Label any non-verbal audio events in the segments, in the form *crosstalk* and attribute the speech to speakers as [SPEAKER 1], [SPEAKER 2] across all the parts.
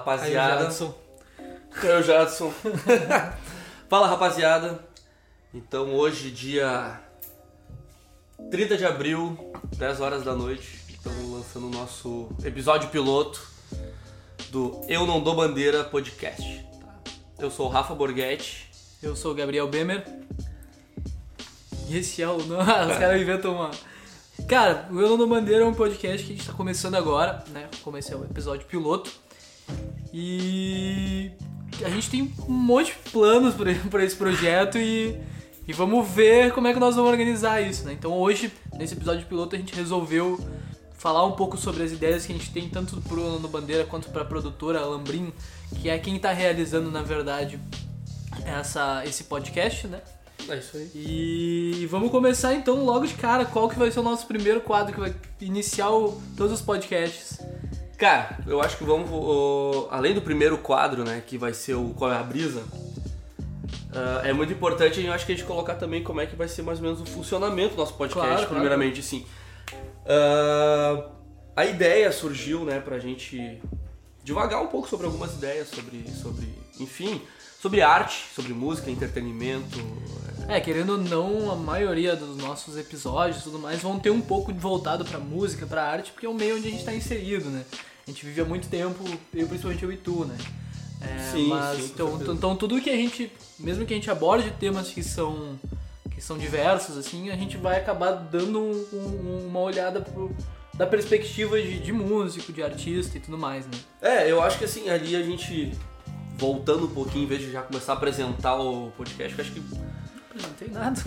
[SPEAKER 1] rapaziada.
[SPEAKER 2] Jadson.
[SPEAKER 1] Eu, Jadson. *laughs* Fala, rapaziada. Então, hoje, dia 30 de abril, 10 horas da noite, estamos lançando o nosso episódio piloto do Eu Não Dou Bandeira podcast. tá? Eu sou o Rafa Borghetti.
[SPEAKER 2] Eu sou o Gabriel Bemer. E esse é o. Não, *laughs* os caras inventam uma. Cara, o Eu Não Dou Bandeira é um podcast que a gente tá começando agora, né? Comecei o episódio piloto. E. A gente tem um monte de planos pra *laughs* esse projeto e. E vamos ver como é que nós vamos organizar isso, né? Então hoje, nesse episódio piloto, a gente resolveu falar um pouco sobre as ideias que a gente tem tanto pro Ano Bandeira quanto pra produtora Lambrim, que é quem tá realizando, na verdade, essa, esse podcast, né?
[SPEAKER 1] É isso aí.
[SPEAKER 2] E vamos começar então logo de cara. Qual que vai ser o nosso primeiro quadro que vai iniciar o- todos os podcasts?
[SPEAKER 1] Cara, eu acho que vamos. além do primeiro quadro, né, que vai ser o Qual é a Brisa, ah, é muito importante eu acho que a gente colocar também como é que vai ser mais ou menos o funcionamento do nosso podcast,
[SPEAKER 2] Claro, claro.
[SPEAKER 1] primeiramente, sim. Ah, a ideia surgiu, né, pra gente devagar um pouco sobre algumas ideias, sobre, sobre enfim, sobre arte, sobre música, entretenimento.
[SPEAKER 2] É, querendo ou não, a maioria dos nossos episódios e tudo mais vão ter um pouco voltado pra música, pra arte, porque é o meio onde a gente tá inserido, né? A gente vive há muito tempo, eu principalmente eu e tu, né? É,
[SPEAKER 1] Sim,
[SPEAKER 2] mas
[SPEAKER 1] sim,
[SPEAKER 2] então,
[SPEAKER 1] certeza.
[SPEAKER 2] então tudo que a gente, mesmo que a gente aborde temas que são que são diversos assim, a gente vai acabar dando um- um- uma olhada pro, da perspectiva de, de músico, de artista e tudo mais, né?
[SPEAKER 1] É, eu acho que assim, ali a gente, voltando um pouquinho, em vez de já começar a apresentar o podcast, eu acho que
[SPEAKER 2] Não tem nada.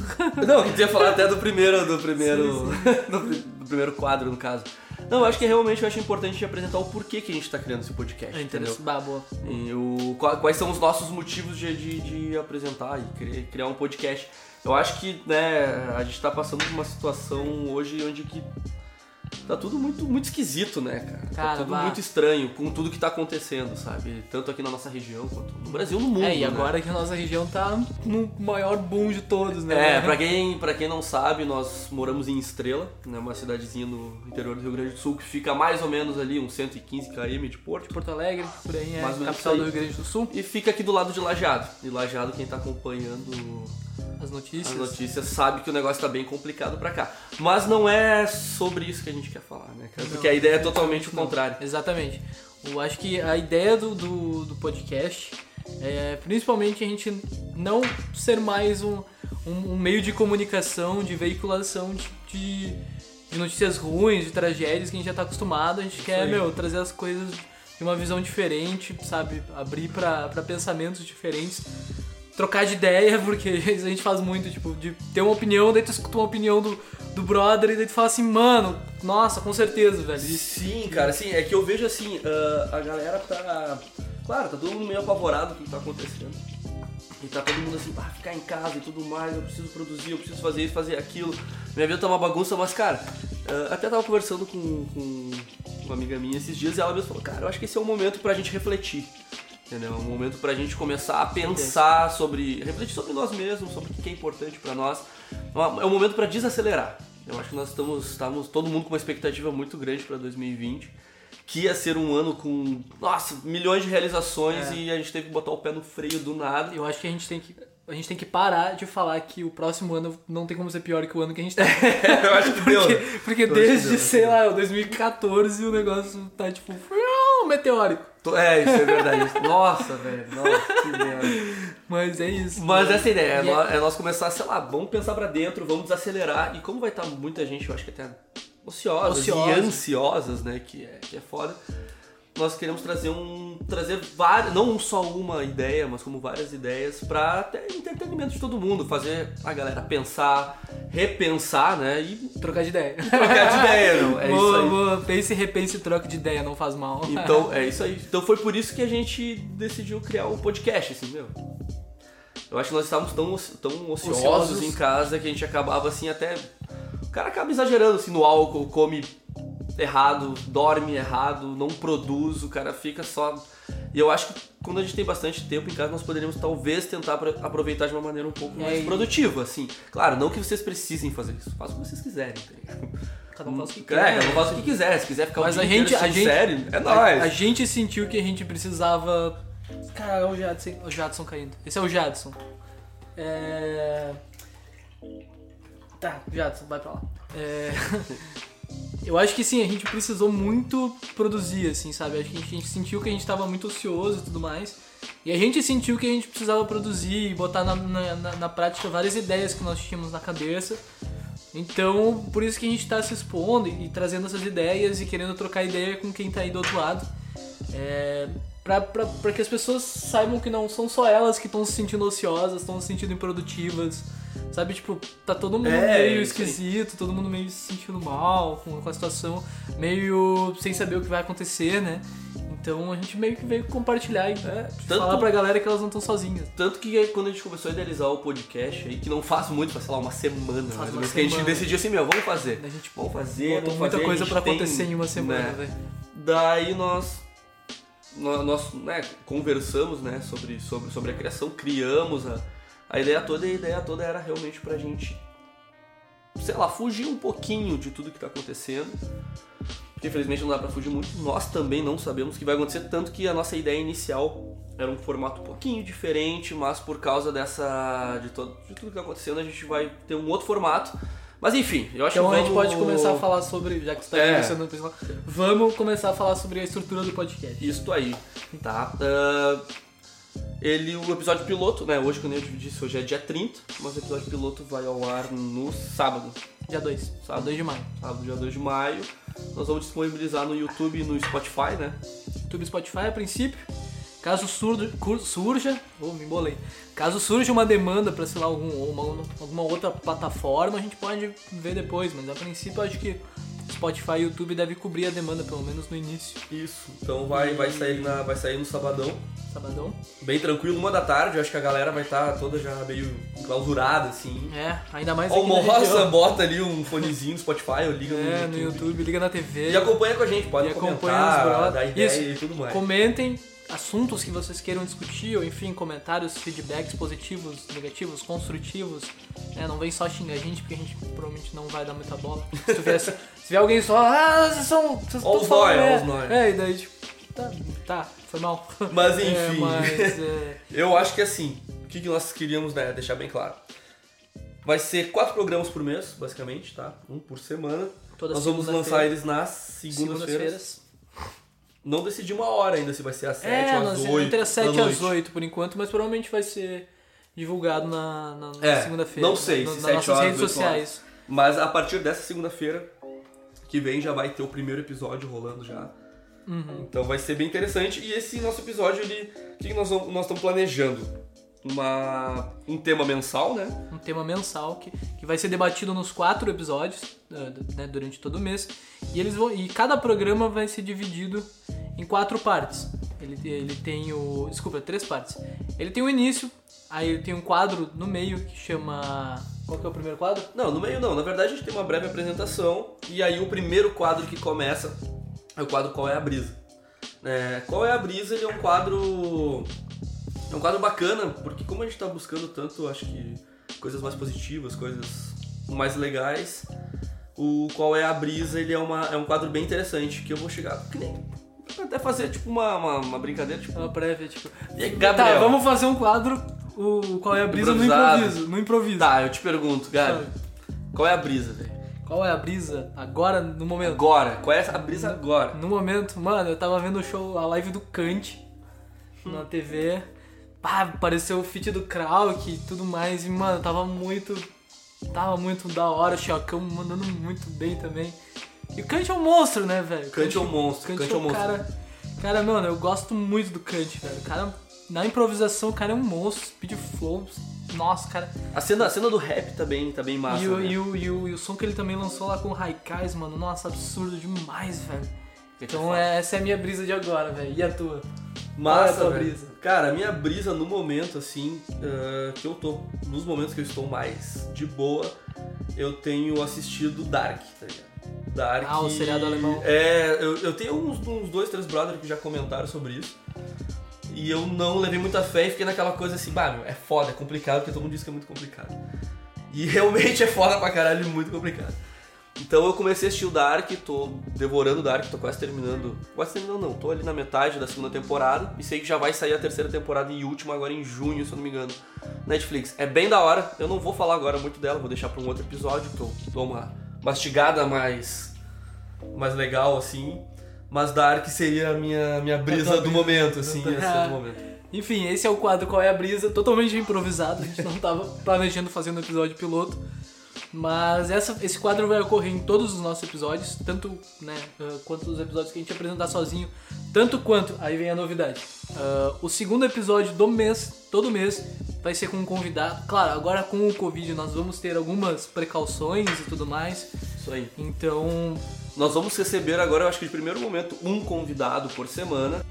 [SPEAKER 1] Não, eu ia falar até do primeiro, do primeiro, *laughs* do, pri- do primeiro quadro, no caso. Não, eu acho que realmente eu acho importante apresentar o porquê que a gente tá criando esse podcast,
[SPEAKER 2] É
[SPEAKER 1] entendeu?
[SPEAKER 2] Bah, boa.
[SPEAKER 1] E o, qua- quais são os nossos motivos de, de, de apresentar e cri- criar um podcast. Eu acho que, né, a gente tá passando por uma situação hoje onde que tá tudo muito, muito esquisito, né, cara?
[SPEAKER 2] Cara,
[SPEAKER 1] tá tudo
[SPEAKER 2] bah.
[SPEAKER 1] muito estranho com tudo que tá acontecendo, sabe? Tanto aqui na nossa região quanto no Brasil, no mundo,
[SPEAKER 2] É, e
[SPEAKER 1] né?
[SPEAKER 2] agora que a nossa região tá no maior boom de todos, né?
[SPEAKER 1] É, pra quem, pra quem não sabe, nós moramos em Estrela, né, uma cidadezinha no interior do Rio Grande do Sul, que fica mais ou menos ali, uns 115 km de Porto.
[SPEAKER 2] Porto Alegre, por aí é
[SPEAKER 1] Mais ou menos
[SPEAKER 2] capital do. Rio Grande do Sul.
[SPEAKER 1] E fica aqui do lado de Lajeado. E Lajeado, quem tá acompanhando
[SPEAKER 2] As notícias.
[SPEAKER 1] as notícias, sabe que o negócio tá bem complicado pra cá. Mas não é sobre isso que a gente quer falar, né, cara? Porque a ideia é totalmente o
[SPEAKER 2] Não,
[SPEAKER 1] contrário.
[SPEAKER 2] Exatamente. Eu acho que a ideia do, do, do podcast é principalmente a gente não ser mais um, um, um meio de comunicação, de veiculação de, de, de notícias ruins, de tragédias que a gente já tá acostumado. A gente quer,
[SPEAKER 1] aí.
[SPEAKER 2] meu, trazer as coisas de uma visão diferente, sabe? Abrir pra pensamentos diferentes. Trocar de ideia, porque *laughs* a gente faz muito, tipo, de ter uma opinião, daí tu escuta uma opinião do, do brother e daí tu fala assim, mano, nossa, com certeza, velho.
[SPEAKER 1] Sim, cara, assim, é que eu vejo assim, ah, a galera tá. Claro, tá todo mundo meio apavorado com o que tá acontecendo. E tá todo mundo assim, ah, ficar em casa e tudo mais, eu preciso produzir, eu preciso fazer isso, fazer aquilo. Minha vida tá uma bagunça, mas cara, ah, até tava conversando com, com uma amiga minha esses dias e ela mesmo falou, cara, eu acho que esse é o momento pra gente refletir. Entendeu? É um momento pra gente começar a pensar sobre. refletir sobre nós mesmos, sobre o que é importante pra nós. É um momento pra desacelerar. Eu acho que nós estamos, estamos todo mundo com uma expectativa muito grande pra 2020. Que ia ser um ano com, nossa, milhões de realizações
[SPEAKER 2] É.
[SPEAKER 1] e a gente teve que botar o pé no freio do nada.
[SPEAKER 2] Eu acho que a gente tem que. A gente tem que parar de falar que o próximo ano não tem como ser pior que o ano que a gente tá. *laughs*
[SPEAKER 1] eu acho que deu.
[SPEAKER 2] Porque,
[SPEAKER 1] né?
[SPEAKER 2] porque desde,
[SPEAKER 1] deu,
[SPEAKER 2] sei lá, 2014 o negócio tá tipo. Um meteórico.
[SPEAKER 1] É, isso é verdade. *laughs* Nossa, velho. Nossa, que merda.
[SPEAKER 2] Mas é isso.
[SPEAKER 1] Mas essa é a ideia, é,
[SPEAKER 2] é-
[SPEAKER 1] é nós começar, sei lá, vamos pensar pra dentro, vamos desacelerar. E como vai estar muita gente, eu acho que até ociosas
[SPEAKER 2] Ociosa.
[SPEAKER 1] e ansiosas, né, que é, que é foda, nós queremos trazer um. trazer várias, não só uma ideia, mas como várias ideias pra até entretenimento de todo mundo, fazer a galera pensar, repensar, né, e
[SPEAKER 2] Trocar de ideia.
[SPEAKER 1] trocar de ideia, não. É isso
[SPEAKER 2] boa,
[SPEAKER 1] aí.
[SPEAKER 2] boa. Pense, repense e troca de ideia, não faz mal.
[SPEAKER 1] Então, *laughs* é isso aí. Então foi por isso que a gente decidiu criar um podcast, assim, meu. Eu acho que nós estávamos tão, tão ociosos,
[SPEAKER 2] Ociosos.
[SPEAKER 1] em casa que a gente acabava assim até. O cara acaba exagerando assim no álcool, come errado, dorme errado, não produz, o cara fica só. E eu acho que quando a gente tem bastante tempo em casa, nós poderíamos talvez tentar apro- aproveitar de uma maneira um pouco
[SPEAKER 2] É,
[SPEAKER 1] mais
[SPEAKER 2] e-
[SPEAKER 1] produtiva, assim. Claro, não que vocês precisem fazer isso, façam o que vocês quiserem, tá
[SPEAKER 2] cada um faz o que
[SPEAKER 1] É, cada um faz o que quiser. Se quiser ficar
[SPEAKER 2] Mas
[SPEAKER 1] o
[SPEAKER 2] a gente, a gente,
[SPEAKER 1] série, é
[SPEAKER 2] a,
[SPEAKER 1] nóis.
[SPEAKER 2] a gente sentiu que a gente precisava. Cara, o Jadson, o Jadson caindo. Esse é o Jadson. É. Tá, Jadson, vai pra lá. É... *laughs* Eu acho que sim, a gente precisou muito produzir, assim, sabe? Acho que a gente, sentiu que a gente tava muito ocioso e tudo mais. E a gente sentiu que a gente precisava produzir e botar na, na, na- prática várias ideias que nós tínhamos na cabeça. Então, por isso que a gente tá se expondo e, e trazendo essas ideias e querendo trocar ideia com quem tá aí do outro lado. É, pra que as pessoas saibam que não são só elas que estão se sentindo ociosas, estão se sentindo improdutivas. Sabe, tipo, tá todo mundo
[SPEAKER 1] É,
[SPEAKER 2] meio esquisito, todo mundo meio se sentindo mal com, com a situação, meio sem saber o que vai acontecer, né? Então a gente meio que veio compartilhar e
[SPEAKER 1] É,
[SPEAKER 2] falar
[SPEAKER 1] tanto-
[SPEAKER 2] pra galera que elas não estão sozinhas.
[SPEAKER 1] Tanto que quando a gente começou a idealizar o podcast aí, que não faz muito, faz, sei lá, uma semana, mais ou menos, que a gente decidiu assim, meu, vamos fazer.
[SPEAKER 2] A gente
[SPEAKER 1] Vamos fazer, vamos
[SPEAKER 2] muita
[SPEAKER 1] fazer,
[SPEAKER 2] coisa
[SPEAKER 1] tem,
[SPEAKER 2] acontecer em uma semana,
[SPEAKER 1] né?
[SPEAKER 2] velho.
[SPEAKER 1] Daí nós, nó- nós né, conversamos né, sobre, sobre, sobre a criação, criamos a, a ideia toda e a ideia toda era realmente pra gente, sei lá, fugir um pouquinho de tudo que tá acontecendo. Porque infelizmente não dá pra fugir muito. Nós também não sabemos o que vai acontecer, tanto que a nossa ideia inicial era um formato um pouquinho diferente, mas por causa dessa. de, todo, de tudo que tá acontecendo, a gente vai ter um outro formato. Mas enfim, eu acho
[SPEAKER 2] Então
[SPEAKER 1] que
[SPEAKER 2] a gente pode começar a falar sobre, já que você tá
[SPEAKER 1] É.
[SPEAKER 2] começando o pessoal, vamos começar a falar sobre a estrutura do podcast.
[SPEAKER 1] Isto aí, tá? Ah, ele, o episódio piloto, né? Hoje, quando eu disse, hoje é dia 30, mas o episódio piloto vai ao ar no sábado.
[SPEAKER 2] Dia 2, dia
[SPEAKER 1] Sábado.
[SPEAKER 2] 2 de maio.
[SPEAKER 1] Sábado, dia 2 de maio. Nós vamos disponibilizar no YouTube e no Spotify, né?
[SPEAKER 2] YouTube e Spotify a princípio. Caso surdo, surja, oh, me embolei. Caso surja uma demanda para sei lá algum, uma, alguma outra plataforma, a gente pode ver depois, mas a princípio eu acho que Spotify e YouTube devem cobrir a demanda pelo menos no início.
[SPEAKER 1] Isso. Então vai, vai, sair, na, vai sair no sabadão.
[SPEAKER 2] Sabadão.
[SPEAKER 1] Bem tranquilo, uma da tarde. Acho que a galera vai estar toda já meio clausurada, assim.
[SPEAKER 2] É, ainda mais
[SPEAKER 1] Almoça, bota ali um fonezinho no Spotify, ou liga
[SPEAKER 2] É,
[SPEAKER 1] no
[SPEAKER 2] no
[SPEAKER 1] YouTube.
[SPEAKER 2] YouTube, liga na TV.
[SPEAKER 1] E acompanha com a gente, pode
[SPEAKER 2] E
[SPEAKER 1] comentar, dar ideia
[SPEAKER 2] Isso.
[SPEAKER 1] e tudo mais.
[SPEAKER 2] Comentem assuntos que vocês queiram discutir, ou enfim, comentários, feedbacks positivos, negativos, construtivos. né? Não vem só xingar a gente, porque a gente provavelmente não vai dar muita bola. Se, tu vier, se vier alguém só, ah, vocês são. Vocês estão
[SPEAKER 1] os ó
[SPEAKER 2] é.
[SPEAKER 1] os nóia.
[SPEAKER 2] É, e daí, tipo, tá, tá, foi mal. *laughs*
[SPEAKER 1] Mas
[SPEAKER 2] É,
[SPEAKER 1] enfim.
[SPEAKER 2] mas, é, *laughs*
[SPEAKER 1] Eu acho que assim, o que nós queríamos né, deixar bem claro? Vai ser quatro programas por mês, basicamente, tá? Um por semana.
[SPEAKER 2] Toda
[SPEAKER 1] nós vamos lançar eles nas segundas-feiras. Não decidi uma hora ainda, se vai ser às sete
[SPEAKER 2] É,
[SPEAKER 1] ou às
[SPEAKER 2] nós,
[SPEAKER 1] oito.
[SPEAKER 2] entre as 7
[SPEAKER 1] da
[SPEAKER 2] e as
[SPEAKER 1] noite.
[SPEAKER 2] 8 por enquanto, mas provavelmente vai ser divulgado na, na- na
[SPEAKER 1] É,
[SPEAKER 2] segunda-feira.
[SPEAKER 1] não sei
[SPEAKER 2] na-
[SPEAKER 1] se
[SPEAKER 2] nas
[SPEAKER 1] sete
[SPEAKER 2] nossas
[SPEAKER 1] horas,
[SPEAKER 2] redes sociais.
[SPEAKER 1] Mas a partir dessa segunda-feira que vem já vai ter o primeiro episódio rolando já.
[SPEAKER 2] Uhum.
[SPEAKER 1] Então vai ser bem interessante. E esse nosso episódio, ele, o que que nós, vamos- nós estamos planejando? Uma, um tema mensal, né?
[SPEAKER 2] um tema mensal que, que vai ser debatido nos quatro episódios eh, né, durante todo o mês e eles vão e cada programa vai ser dividido em quatro partes ele, ele tem o desculpa três partes ele tem o início aí ele tem um quadro no meio que chama qual que é o primeiro quadro
[SPEAKER 1] Não, no meio não. Na verdade a gente tem uma breve apresentação e aí o primeiro quadro que começa é o quadro Qual é a Brisa. É, Qual é a Brisa? Ele é um quadro. É um quadro bacana, porque como a gente tá buscando tanto, acho que coisas mais positivas, coisas mais legais, o Qual é a Brisa ele é, uma, é um quadro bem interessante que eu vou chegar. Que nem. Até fazer tipo uma, uma, uma brincadeira, tipo.
[SPEAKER 2] uma prévia tipo
[SPEAKER 1] E Gabriel?
[SPEAKER 2] tá vamos fazer um quadro o qual é a brisa no improviso no improviso
[SPEAKER 1] Tá, eu te pergunto, Gabi,
[SPEAKER 2] Sabe?
[SPEAKER 1] qual é a brisa, velho?
[SPEAKER 2] qual é a brisa agora no momento
[SPEAKER 1] Agora, qual é a brisa agora?
[SPEAKER 2] No momento, mano, eu tava vendo o show, a live do Kant na TV. Pá, apareceu o feat do Krauk e tudo mais. E, mano, tava muito. Tava muito da hora, o Chacão mandando muito bem também. E o Kant é um monstro, né, velho?
[SPEAKER 1] Kant é um monstro,
[SPEAKER 2] Kant,
[SPEAKER 1] Kant
[SPEAKER 2] é
[SPEAKER 1] é
[SPEAKER 2] um
[SPEAKER 1] um monstro.
[SPEAKER 2] cara. Cara, mano, eu gosto muito do Kant, velho. O cara, na improvisação, o cara é um monstro, speed flows. Nossa, cara.
[SPEAKER 1] A cena, a cena do rap tá bem, tá bem massa.
[SPEAKER 2] E o,
[SPEAKER 1] né?
[SPEAKER 2] e, o, e, o, e o som que ele também lançou lá com o Raikais, mano, nossa, absurdo demais, velho. Então é, essa é a minha brisa de agora, velho. E a tua? Qual é a
[SPEAKER 1] Massa,
[SPEAKER 2] tua
[SPEAKER 1] velho.
[SPEAKER 2] brisa?
[SPEAKER 1] Cara, a minha brisa no momento, assim, ah, que eu tô, nos momentos que eu estou mais de boa, eu tenho assistido Dark, tá ligado? Dark.
[SPEAKER 2] Ah, o seriado alemão.
[SPEAKER 1] É, eu, eu tenho uns, uns dois, três brothers que já comentaram sobre isso. E eu não levei muita fé e fiquei naquela coisa assim, bah, meu, é foda, é complicado, porque todo mundo diz que é muito complicado. E *laughs* realmente é foda pra caralho, muito complicado. Então eu comecei a assistir o Dark, tô devorando o Dark, tô quase terminando. Quase terminando não, tô ali na metade da segunda temporada. E sei que já vai sair a terceira temporada e última agora em junho, se eu não me engano. Netflix. É bem da hora. Eu não vou falar agora muito dela, vou deixar pra um outro episódio, que eu dou uma mastigada mais. mais legal, assim. Mas Dark seria a minha, minha brisa do momento, assim, ia ser do momento.
[SPEAKER 2] Enfim, esse é o quadro Qual é a Brisa, totalmente improvisado, a gente não tava *laughs* planejando fazer um episódio piloto. Mas essa, esse quadro vai ocorrer em todos os nossos episódios, tanto né, uh, quanto os episódios que a gente apresentar sozinho, tanto quanto, aí vem a novidade. Uh, o segundo episódio do mês, todo mês, vai ser com um convidado. Claro, agora com o Covid nós vamos ter algumas precauções e tudo mais.
[SPEAKER 1] Isso aí.
[SPEAKER 2] Então.
[SPEAKER 1] Nós vamos receber agora, eu acho que de primeiro momento, um convidado por semana.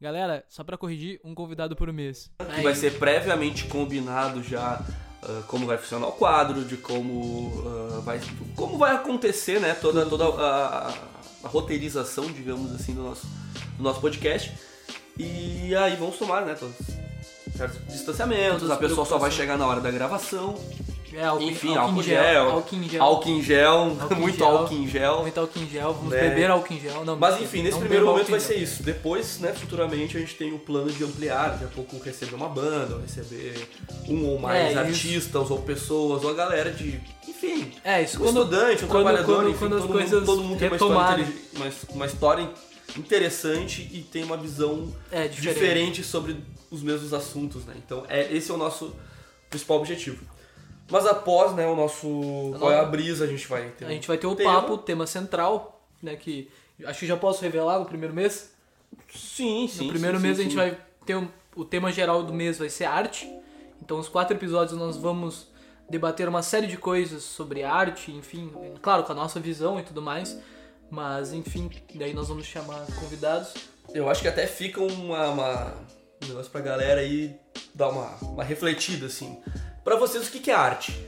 [SPEAKER 2] Galera, só para corrigir, um convidado por mês.
[SPEAKER 1] Que vai ser previamente combinado já uh, como vai funcionar o quadro, de como uh, vai como vai acontecer, né, toda toda a, a, a roteirização, digamos assim, do nosso do nosso podcast. E aí vamos tomar, né, todos certos distanciamentos, a pessoa só vai chegar na hora da gravação.
[SPEAKER 2] É, álcool,
[SPEAKER 1] Enfim,
[SPEAKER 2] álcool
[SPEAKER 1] álcool
[SPEAKER 2] em gel. Álcool em gel.
[SPEAKER 1] Álcool em *laughs* gel, muito álcool em gel.
[SPEAKER 2] Muito álcool em gel, vamos
[SPEAKER 1] Né?
[SPEAKER 2] beber álcool em gel. Não,
[SPEAKER 1] Mas enfim, nesse primeiro momento vai ser isso. Depois, né, futuramente a gente tem o plano de ampliar, daqui a pouco receber uma banda, ou receber um ou mais
[SPEAKER 2] É, isso.
[SPEAKER 1] artistas ou pessoas, ou a galera de. Enfim.
[SPEAKER 2] É, isso
[SPEAKER 1] Um
[SPEAKER 2] quando,
[SPEAKER 1] estudante, um
[SPEAKER 2] quando-
[SPEAKER 1] trabalhador,
[SPEAKER 2] quando-
[SPEAKER 1] enfim,
[SPEAKER 2] quando as
[SPEAKER 1] todo,
[SPEAKER 2] coisas
[SPEAKER 1] mundo, todo mundo tem uma história, uma, uma história interessante e tem uma visão
[SPEAKER 2] É, diferente.
[SPEAKER 1] diferente sobre os mesmos assuntos, né? Então, é, esse é o nosso principal objetivo. Mas após, né, o nosso Qual é a brisa, a gente vai ter
[SPEAKER 2] A gente vai ter o
[SPEAKER 1] tema.
[SPEAKER 2] papo, o tema central, né, que acho que já posso revelar no primeiro mês.
[SPEAKER 1] Sim, sim.
[SPEAKER 2] no primeiro
[SPEAKER 1] sim,
[SPEAKER 2] mês
[SPEAKER 1] sim,
[SPEAKER 2] a gente
[SPEAKER 1] sim.
[SPEAKER 2] vai ter um- o tema geral do mês vai ser arte. Então os quatro episódios nós vamos debater uma série de coisas sobre arte, enfim, claro, com a nossa visão e tudo mais. Mas enfim, daí nós vamos chamar convidados.
[SPEAKER 1] Eu acho que até fica uma, uma- um negócio pra galera aí dar uma, uma refletida, assim. Pra vocês, o que, que é arte?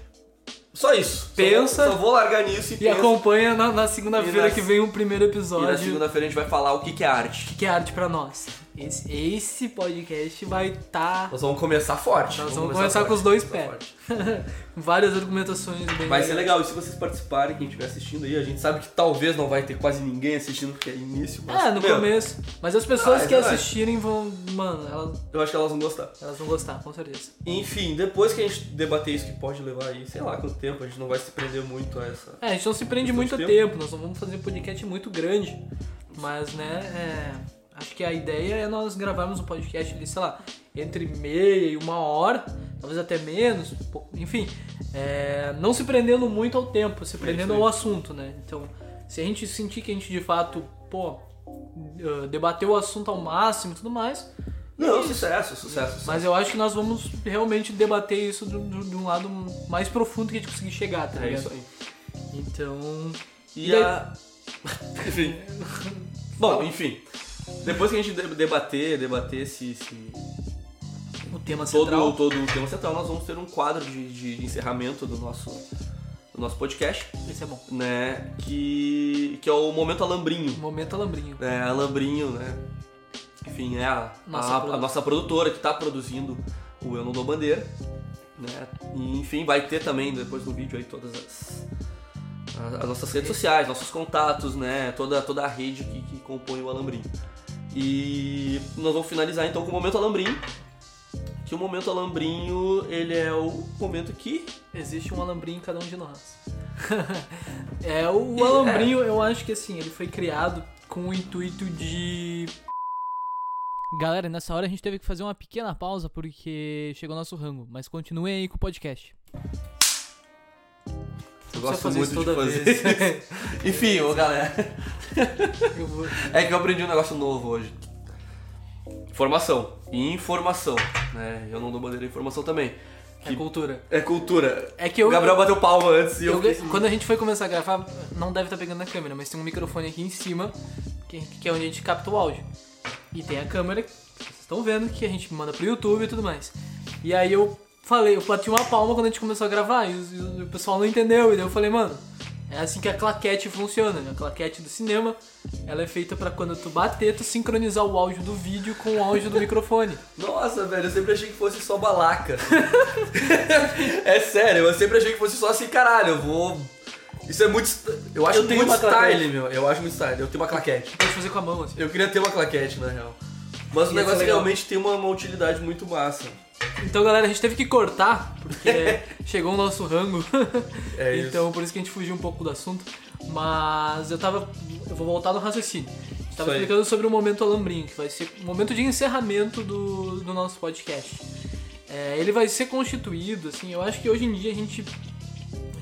[SPEAKER 1] Só isso. Só
[SPEAKER 2] Pensa
[SPEAKER 1] vou- Só vou, largar nisso e,
[SPEAKER 2] E acompanha na, na
[SPEAKER 1] E
[SPEAKER 2] segunda-feira que vem o primeiro
[SPEAKER 1] E
[SPEAKER 2] episódio.
[SPEAKER 1] na segunda-feira a gente vai falar o que, que é arte.
[SPEAKER 2] O que é arte pra nós? Esse, esse podcast vai estar
[SPEAKER 1] Nós vamos começar forte.
[SPEAKER 2] Nós vamos começar com os dois pés.
[SPEAKER 1] forte. *laughs*
[SPEAKER 2] várias argumentações bem
[SPEAKER 1] Vai ser legal. E se vocês participarem, quem estiver assistindo aí, a gente sabe que talvez não vai ter quase ninguém assistindo porque é início. Mas,
[SPEAKER 2] É, no
[SPEAKER 1] meu,
[SPEAKER 2] começo. Mas as pessoas
[SPEAKER 1] Ah, é
[SPEAKER 2] que
[SPEAKER 1] verdade.
[SPEAKER 2] assistirem vão. Mano, elas,
[SPEAKER 1] Eu acho que elas vão gostar.
[SPEAKER 2] elas vão gostar, com certeza.
[SPEAKER 1] Enfim, depois que a gente debater isso, que pode levar aí, sei lá quanto tempo, a gente não vai se prender muito a essa.
[SPEAKER 2] É, a gente não se prende muito a tempo, nós não vamos fazer um podcast muito grande. Mas, né, é, acho que a ideia é nós gravarmos um podcast ali, sei lá, entre meia e uma hora, talvez até menos, enfim. é, não se prendendo muito ao tempo, se prendendo
[SPEAKER 1] É
[SPEAKER 2] ao assunto, né? Então, se a gente sentir que a gente de fato, pô, eh, debateu o assunto ao máximo e tudo mais,
[SPEAKER 1] Não, sucesso, sucesso. sucesso.
[SPEAKER 2] Mas eu acho que nós vamos realmente debater isso do- do- de um lado mais profundo que a gente conseguir chegar, tá
[SPEAKER 1] é
[SPEAKER 2] ligado?
[SPEAKER 1] isso aí.
[SPEAKER 2] Então.
[SPEAKER 1] E
[SPEAKER 2] daí-
[SPEAKER 1] a. *laughs* enfim. *laughs* Bom, enfim. Depois que a gente de- debater, debater esse, esse-
[SPEAKER 2] O tema central.
[SPEAKER 1] todo, todo o tema central, nós vamos ter um quadro de, de- de encerramento do nosso, do nosso podcast,
[SPEAKER 2] Esse é bom.
[SPEAKER 1] né? Que, que é o momento alambrinho.
[SPEAKER 2] Momento alambrinho.
[SPEAKER 1] É, alambrinho, né? Enfim, é a,
[SPEAKER 2] Nossa
[SPEAKER 1] a, a nossa produtora que está produzindo o Eu Não Dou Bandeira. Né? E, enfim, vai ter também depois no vídeo aí todas as, as, as nossas redes sociais, nossos contatos, né? Toda, toda a rede que, que compõe o Alambrinho. E nós vamos finalizar então com o Momento Alambrinho. Que o Momento Alambrinho, ele é o momento que...
[SPEAKER 2] Existe um alambrinho em cada um de nós. *laughs* é, o
[SPEAKER 1] E-
[SPEAKER 2] alambrinho, eu acho que assim, ele foi criado com o intuito de. Galera, nessa hora a gente teve que fazer uma pequena pausa porque chegou nosso rango, mas continuem aí com o podcast.
[SPEAKER 1] Eu gosto muito
[SPEAKER 2] isso
[SPEAKER 1] de fazer isso. *laughs* Enfim, ô galera... *laughs* É que eu aprendi um negócio novo hoje. Informação. E informação. Né? Eu não dou bandeira de informação também.
[SPEAKER 2] É cultura.
[SPEAKER 1] É cultura.
[SPEAKER 2] É que eu.
[SPEAKER 1] o Gabriel bateu palma antes e eu,
[SPEAKER 2] eu-
[SPEAKER 1] assim,
[SPEAKER 2] quando a gente foi começar a gravar, não deve estar pegando na câmera, mas tem um microfone aqui em cima, que, que é onde a gente capta o áudio. E tem a câmera, que vocês estão vendo, que a gente manda pro YouTube e tudo mais. E aí eu falei, eu bati uma palma quando a gente começou a gravar, e, os- e o pessoal não entendeu. E daí eu falei, mano, é assim que a claquete funciona. né? A claquete do cinema, ela é feita pra quando tu bater, tu sincronizar o áudio do vídeo com o áudio do microfone.
[SPEAKER 1] Nossa, velho, eu sempre achei que fosse só balaca. *laughs* é sério, eu sempre achei que fosse só assim, caralho, eu vou Isso é muito. Eu acho
[SPEAKER 2] Eu tenho
[SPEAKER 1] muito
[SPEAKER 2] claquete.
[SPEAKER 1] style, meu. Eu acho muito style. Eu tenho uma claquete.
[SPEAKER 2] Pode fazer com a mão, assim.
[SPEAKER 1] Eu queria ter uma claquete, na real. Mas o
[SPEAKER 2] Ia ser
[SPEAKER 1] negócio
[SPEAKER 2] legal.
[SPEAKER 1] realmente tem uma, uma utilidade muito massa.
[SPEAKER 2] Então, galera, a gente teve que cortar, porque *laughs* chegou o nosso rango.
[SPEAKER 1] É *laughs* isso.
[SPEAKER 2] então, por isso que a gente fugiu um pouco do assunto. Mas eu tava. Eu vou voltar no raciocínio. A gente tava
[SPEAKER 1] Isso aí.
[SPEAKER 2] explicando sobre o momento alambrinho, que vai ser o momento de encerramento do, do nosso podcast. É, ele vai ser constituído, assim, eu acho que hoje em dia a gente.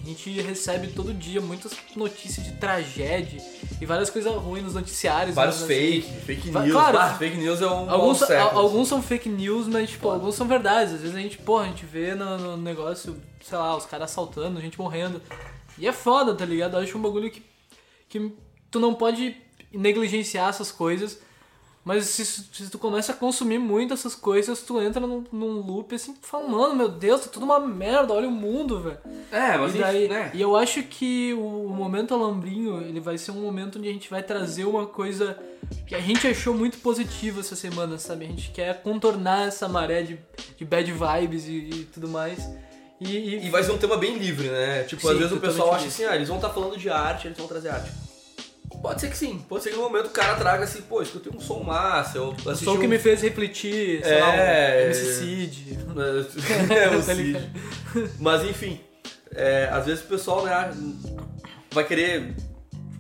[SPEAKER 2] A gente recebe todo dia muitas notícias de tragédia e várias coisas ruins nos noticiários.
[SPEAKER 1] Vários
[SPEAKER 2] mas, assim,
[SPEAKER 1] fake, fake news.
[SPEAKER 2] claro,
[SPEAKER 1] Ah, fake news é um
[SPEAKER 2] Alguns, a- alguns são fake news, mas tipo, alguns são verdades. Às vezes a gente, porra, a gente vê no, no negócio, sei lá, os caras assaltando, gente morrendo. E é foda, tá ligado? Eu acho um bagulho que, que tu não pode negligenciar essas coisas. Mas se, se tu começa a consumir muito essas coisas, tu entra num, num loop assim, tu fala, mano, meu Deus, tá tudo uma merda, olha o mundo, velho.
[SPEAKER 1] É, mas
[SPEAKER 2] E, daí,
[SPEAKER 1] enfim, né?
[SPEAKER 2] e eu acho que o momento alambrinho, ele vai ser um momento onde a gente vai trazer uma coisa que a gente achou muito positiva essa semana, sabe? A gente quer contornar essa maré de, de bad vibes e, e tudo mais. E, e-
[SPEAKER 1] E vai ser um tema bem livre, né? Tipo,
[SPEAKER 2] Sim,
[SPEAKER 1] às vezes o pessoal acha assim, ah, eles vão estar falando de arte, eles vão trazer arte. Pode ser que sim, pode ser que no momento o cara traga assim, pô, escutei um som massa, eu assisti
[SPEAKER 2] o que
[SPEAKER 1] um...
[SPEAKER 2] me fez refletir, sei
[SPEAKER 1] É,
[SPEAKER 2] lá,
[SPEAKER 1] é.
[SPEAKER 2] MC Cid. *laughs*
[SPEAKER 1] é, o *laughs*
[SPEAKER 2] Tá
[SPEAKER 1] Cid. Mas enfim, é, às vezes o pessoal, né, vai querer,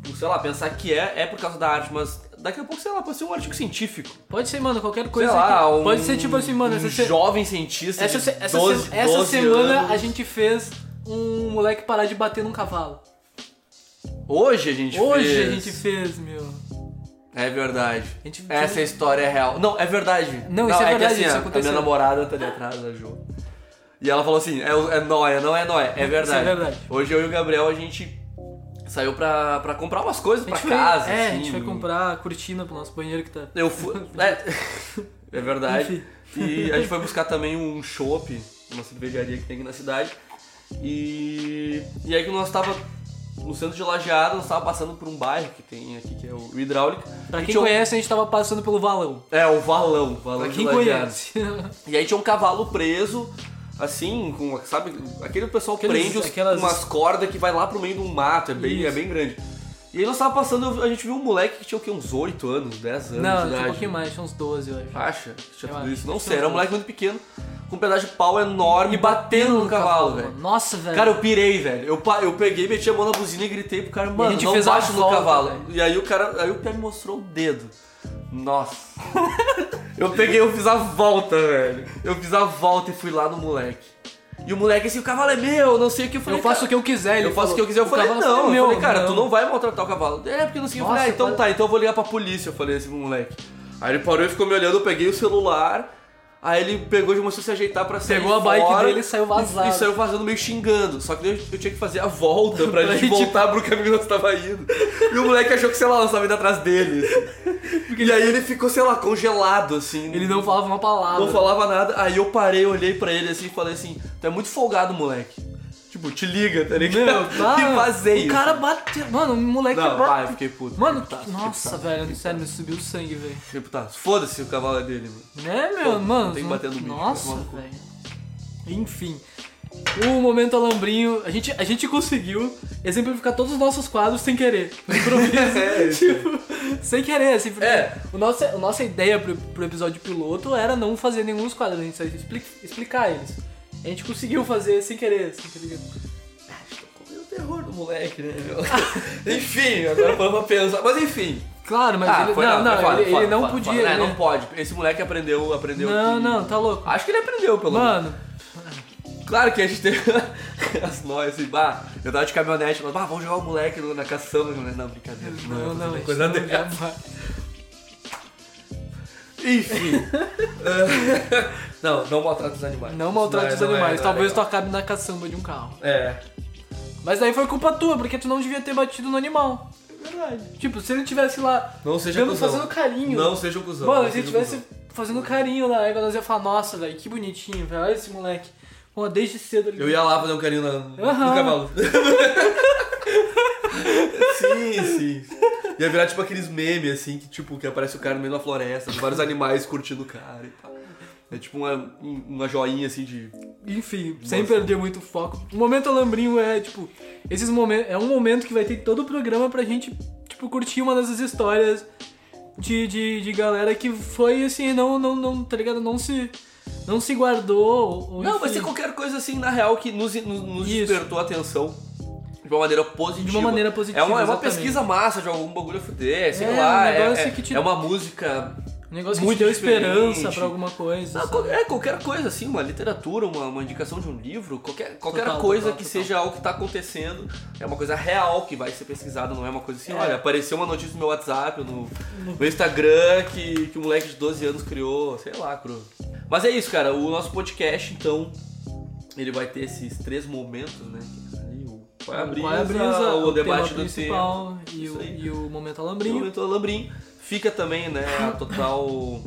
[SPEAKER 1] tipo, sei lá, pensar que é, é por causa da arte, mas daqui a pouco, sei lá, pode ser um artigo científico.
[SPEAKER 2] Pode ser, mano, qualquer coisa.
[SPEAKER 1] sei lá,
[SPEAKER 2] que-
[SPEAKER 1] um,
[SPEAKER 2] Pode ser tipo assim, mano,
[SPEAKER 1] um
[SPEAKER 2] essa,
[SPEAKER 1] jovem cientista
[SPEAKER 2] essa, essa,
[SPEAKER 1] 12,
[SPEAKER 2] se- essa
[SPEAKER 1] 12
[SPEAKER 2] semana
[SPEAKER 1] anos.
[SPEAKER 2] a gente fez um moleque parar de bater num cavalo.
[SPEAKER 1] Hoje a gente
[SPEAKER 2] Hoje
[SPEAKER 1] fez.
[SPEAKER 2] a gente fez, meu.
[SPEAKER 1] É verdade.
[SPEAKER 2] A gente-
[SPEAKER 1] Essa história é real. Não, é verdade.
[SPEAKER 2] Não, isso é
[SPEAKER 1] que
[SPEAKER 2] verdade,
[SPEAKER 1] assim,
[SPEAKER 2] isso
[SPEAKER 1] a-
[SPEAKER 2] aconteceu.
[SPEAKER 1] A minha namorada tá ali atrás da Ju. E ela falou assim, é, é nóia, não é nóia. É verdade.
[SPEAKER 2] Isso é verdade.
[SPEAKER 1] Hoje eu e o Gabriel, a gente saiu pra, pra comprar umas coisas
[SPEAKER 2] A
[SPEAKER 1] pra
[SPEAKER 2] foi,
[SPEAKER 1] casa.
[SPEAKER 2] é,
[SPEAKER 1] assim.
[SPEAKER 2] a gente foi comprar a cortina pro nosso banheiro que tá.
[SPEAKER 1] Eu fui... *laughs* É, é verdade.
[SPEAKER 2] Enfim.
[SPEAKER 1] E a gente foi buscar também um chopp, uma cervejaria que tem aqui na cidade. E... E aí que nós tava no centro de Lajeado, nós tava passando por um bairro que tem aqui, que é o Hidráulico.
[SPEAKER 2] Pra quem
[SPEAKER 1] um-
[SPEAKER 2] conhece, a gente tava passando pelo valão.
[SPEAKER 1] É, o valão. valão
[SPEAKER 2] Pra
[SPEAKER 1] de
[SPEAKER 2] quem conhece. *laughs*
[SPEAKER 1] E aí tinha um cavalo preso, assim, com, sabe, aquele pessoal
[SPEAKER 2] Aqueles-
[SPEAKER 1] prende os,
[SPEAKER 2] aquelas-
[SPEAKER 1] umas cordas que vai lá pro meio do mato, é bem,
[SPEAKER 2] Isso.
[SPEAKER 1] é bem grande. E aí nós tava passando, a gente viu um moleque que tinha o quê? Uns 8 anos, 10 anos
[SPEAKER 2] Não,
[SPEAKER 1] de
[SPEAKER 2] tinha um pouquinho mais, tinha uns 12, eu acho.
[SPEAKER 1] Acha? Tinha
[SPEAKER 2] Eu
[SPEAKER 1] tudo
[SPEAKER 2] acho.
[SPEAKER 1] isso. Não sei, era um moleque muito pequeno, com um pedaço de pau enorme, batendo no cavalo, velho.
[SPEAKER 2] Nossa, velho.
[SPEAKER 1] Cara, eu pirei, velho. Eu, eu peguei, meti a mão na buzina e gritei pro cara, mano,
[SPEAKER 2] gente
[SPEAKER 1] não bate no
[SPEAKER 2] volta,
[SPEAKER 1] cavalo.
[SPEAKER 2] velho.
[SPEAKER 1] E aí o cara, aí o pé me mostrou o dedo. Nossa. *laughs* eu peguei, eu fiz a volta, velho. Eu fiz a volta e fui lá no moleque. E o moleque assim, o cavalo é meu, não sei o que. Eu, falei,
[SPEAKER 2] eu faço
[SPEAKER 1] cara,
[SPEAKER 2] o que eu quiser. ele
[SPEAKER 1] eu faço o
[SPEAKER 2] falou.
[SPEAKER 1] que eu quiser. Eu falei, não,
[SPEAKER 2] é
[SPEAKER 1] eu
[SPEAKER 2] meu,
[SPEAKER 1] falei, cara,
[SPEAKER 2] não.
[SPEAKER 1] tu não vai maltratar o cavalo. É, porque não sei o que. Eu falei, ah, então tá, então eu vou ligar pra polícia, eu falei assim pro moleque. Aí ele parou e ficou me olhando, eu peguei o celular. Aí ele pegou e começou a se ajeitar pra sair
[SPEAKER 2] Pegou a bike
[SPEAKER 1] fora
[SPEAKER 2] dele e saiu vazado.
[SPEAKER 1] E, saiu vazando meio xingando. Só que eu, eu tinha que fazer a volta pra, *laughs*
[SPEAKER 2] Pra
[SPEAKER 1] gente
[SPEAKER 2] gente-
[SPEAKER 1] voltar pro caminho que nós tava indo. E o moleque achou que, sei lá, nós tava indo atrás dele. assim. *laughs* E aí ele ficou, sei lá, congelado, assim.
[SPEAKER 2] Ele não falava uma palavra.
[SPEAKER 1] Não falava nada. Aí eu parei, olhei pra ele assim e falei assim: Tu é muito folgado, moleque. Tipo, te liga, tá ligado?
[SPEAKER 2] Meu, tá. *laughs*
[SPEAKER 1] E vazei.
[SPEAKER 2] O cara bateu. Mano, o moleque
[SPEAKER 1] Não,
[SPEAKER 2] bate-
[SPEAKER 1] vai, eu fiquei puto.
[SPEAKER 2] Mano,
[SPEAKER 1] Fiquei putaço,
[SPEAKER 2] nossa,
[SPEAKER 1] fiquei
[SPEAKER 2] velho, sério, me subiu o sangue, velho.
[SPEAKER 1] putaço, fiquei putaço. Foda-se o cavalo é dele, mano.
[SPEAKER 2] Né, meu?
[SPEAKER 1] Pô,
[SPEAKER 2] mano.
[SPEAKER 1] tem que bater no bicho,
[SPEAKER 2] Nossa, velho. Enfim. O momento alambrinho, a gente, a gente conseguiu exemplificar todos os nossos quadros sem querer. *laughs*
[SPEAKER 1] É, isso.
[SPEAKER 2] tipo, sem querer, assim, porque
[SPEAKER 1] É.
[SPEAKER 2] o nossa, a nossa ideia pro, pro episódio piloto era não fazer nenhum dos quadros, a gente só expli- explicar eles. A gente conseguiu fazer sem querer, ligado?
[SPEAKER 1] Tô comendo o terror do moleque, né, meu? *laughs* enfim, agora vamos pensar. Mas enfim.
[SPEAKER 2] Claro, mas
[SPEAKER 1] Ah,
[SPEAKER 2] ele,
[SPEAKER 1] foi
[SPEAKER 2] não, não,
[SPEAKER 1] foi
[SPEAKER 2] ele, ele
[SPEAKER 1] foda,
[SPEAKER 2] não podia.
[SPEAKER 1] É,
[SPEAKER 2] ele-
[SPEAKER 1] não pode. Esse moleque aprendeu, aprendeu
[SPEAKER 2] Não,
[SPEAKER 1] que-
[SPEAKER 2] não, tá louco.
[SPEAKER 1] Acho que ele aprendeu, pelo menos.
[SPEAKER 2] Mano,
[SPEAKER 1] Claro que a gente teve *laughs* as nós, assim, bah, eu tava de caminhonete, mas, bah, vamos jogar o moleque na caçamba. Não, brincadeira.
[SPEAKER 2] não, não,
[SPEAKER 1] não,
[SPEAKER 2] não
[SPEAKER 1] coisa
[SPEAKER 2] não,
[SPEAKER 1] dessa.
[SPEAKER 2] jamais.
[SPEAKER 1] Enfim. *laughs* Não, não maltrata os animais.
[SPEAKER 2] Não maltrate os
[SPEAKER 1] não é-
[SPEAKER 2] animais,
[SPEAKER 1] não é
[SPEAKER 2] talvez tu
[SPEAKER 1] legal.
[SPEAKER 2] acabe na caçamba de um carro.
[SPEAKER 1] É.
[SPEAKER 2] Mas daí foi culpa tua, porque tu não devia ter batido no animal.
[SPEAKER 1] É verdade.
[SPEAKER 2] Tipo, se ele tivesse lá
[SPEAKER 1] Não seja
[SPEAKER 2] dando,
[SPEAKER 1] cuzão.
[SPEAKER 2] fazendo carinho.
[SPEAKER 1] Não seja um cuzão.
[SPEAKER 2] Mano,
[SPEAKER 1] não
[SPEAKER 2] se ele
[SPEAKER 1] seja um
[SPEAKER 2] tivesse
[SPEAKER 1] cuzão.
[SPEAKER 2] fazendo carinho na égua, nós ia falar, nossa, velho, que bonitinho, velho. Olha esse moleque. Pô, desde cedo ele.
[SPEAKER 1] Eu ia lá fazer um carinho na, no
[SPEAKER 2] Aham.
[SPEAKER 1] cavalo. *laughs* sim, sim. Ia virar tipo aqueles memes, assim, que tipo, que aparece o cara no meio da floresta, vários animais curtindo o cara e tal. É tipo uma, uma joinha assim de
[SPEAKER 2] enfim, sem perder muito foco. O momento alambrinho é, tipo, esses momentos. É um momento que vai ter todo o programa pra gente, tipo, curtir uma dessas histórias de, de, de galera que foi assim, não, não, não, tá ligado? Não se. Não se guardou. Ou,
[SPEAKER 1] Não,
[SPEAKER 2] enfim,
[SPEAKER 1] vai ser qualquer coisa assim, na real, que nos, nos, nos despertou a atenção de uma maneira positiva.
[SPEAKER 2] De uma maneira positiva,
[SPEAKER 1] É uma, é uma pesquisa massa de algum bagulho a fuder, sei
[SPEAKER 2] É,
[SPEAKER 1] lá.
[SPEAKER 2] um
[SPEAKER 1] é, é,
[SPEAKER 2] que te-
[SPEAKER 1] é uma música.
[SPEAKER 2] Um negócio que
[SPEAKER 1] muito
[SPEAKER 2] te deu
[SPEAKER 1] diferente.
[SPEAKER 2] esperança pra alguma coisa.
[SPEAKER 1] Qual- é qualquer coisa, assim, uma literatura, uma, uma indicação de um livro, qualquer, qualquer
[SPEAKER 2] Total,
[SPEAKER 1] coisa
[SPEAKER 2] total,
[SPEAKER 1] que
[SPEAKER 2] total.
[SPEAKER 1] seja algo que tá acontecendo, é uma coisa real que vai ser pesquisada, não é uma coisa assim,
[SPEAKER 2] É.
[SPEAKER 1] olha, apareceu uma notícia no meu WhatsApp, no, no Instagram, que, que um moleque de 12 anos criou, sei lá, cru. Mas é isso, cara, o nosso podcast, então, ele vai ter esses três momentos, né? O qual é a brisa,
[SPEAKER 2] é a brisa,
[SPEAKER 1] o, debate
[SPEAKER 2] tema
[SPEAKER 1] do
[SPEAKER 2] principal e o, e o momento
[SPEAKER 1] no
[SPEAKER 2] alambrinho.
[SPEAKER 1] momento Alambrim. Fica também, né, a *laughs* total uh,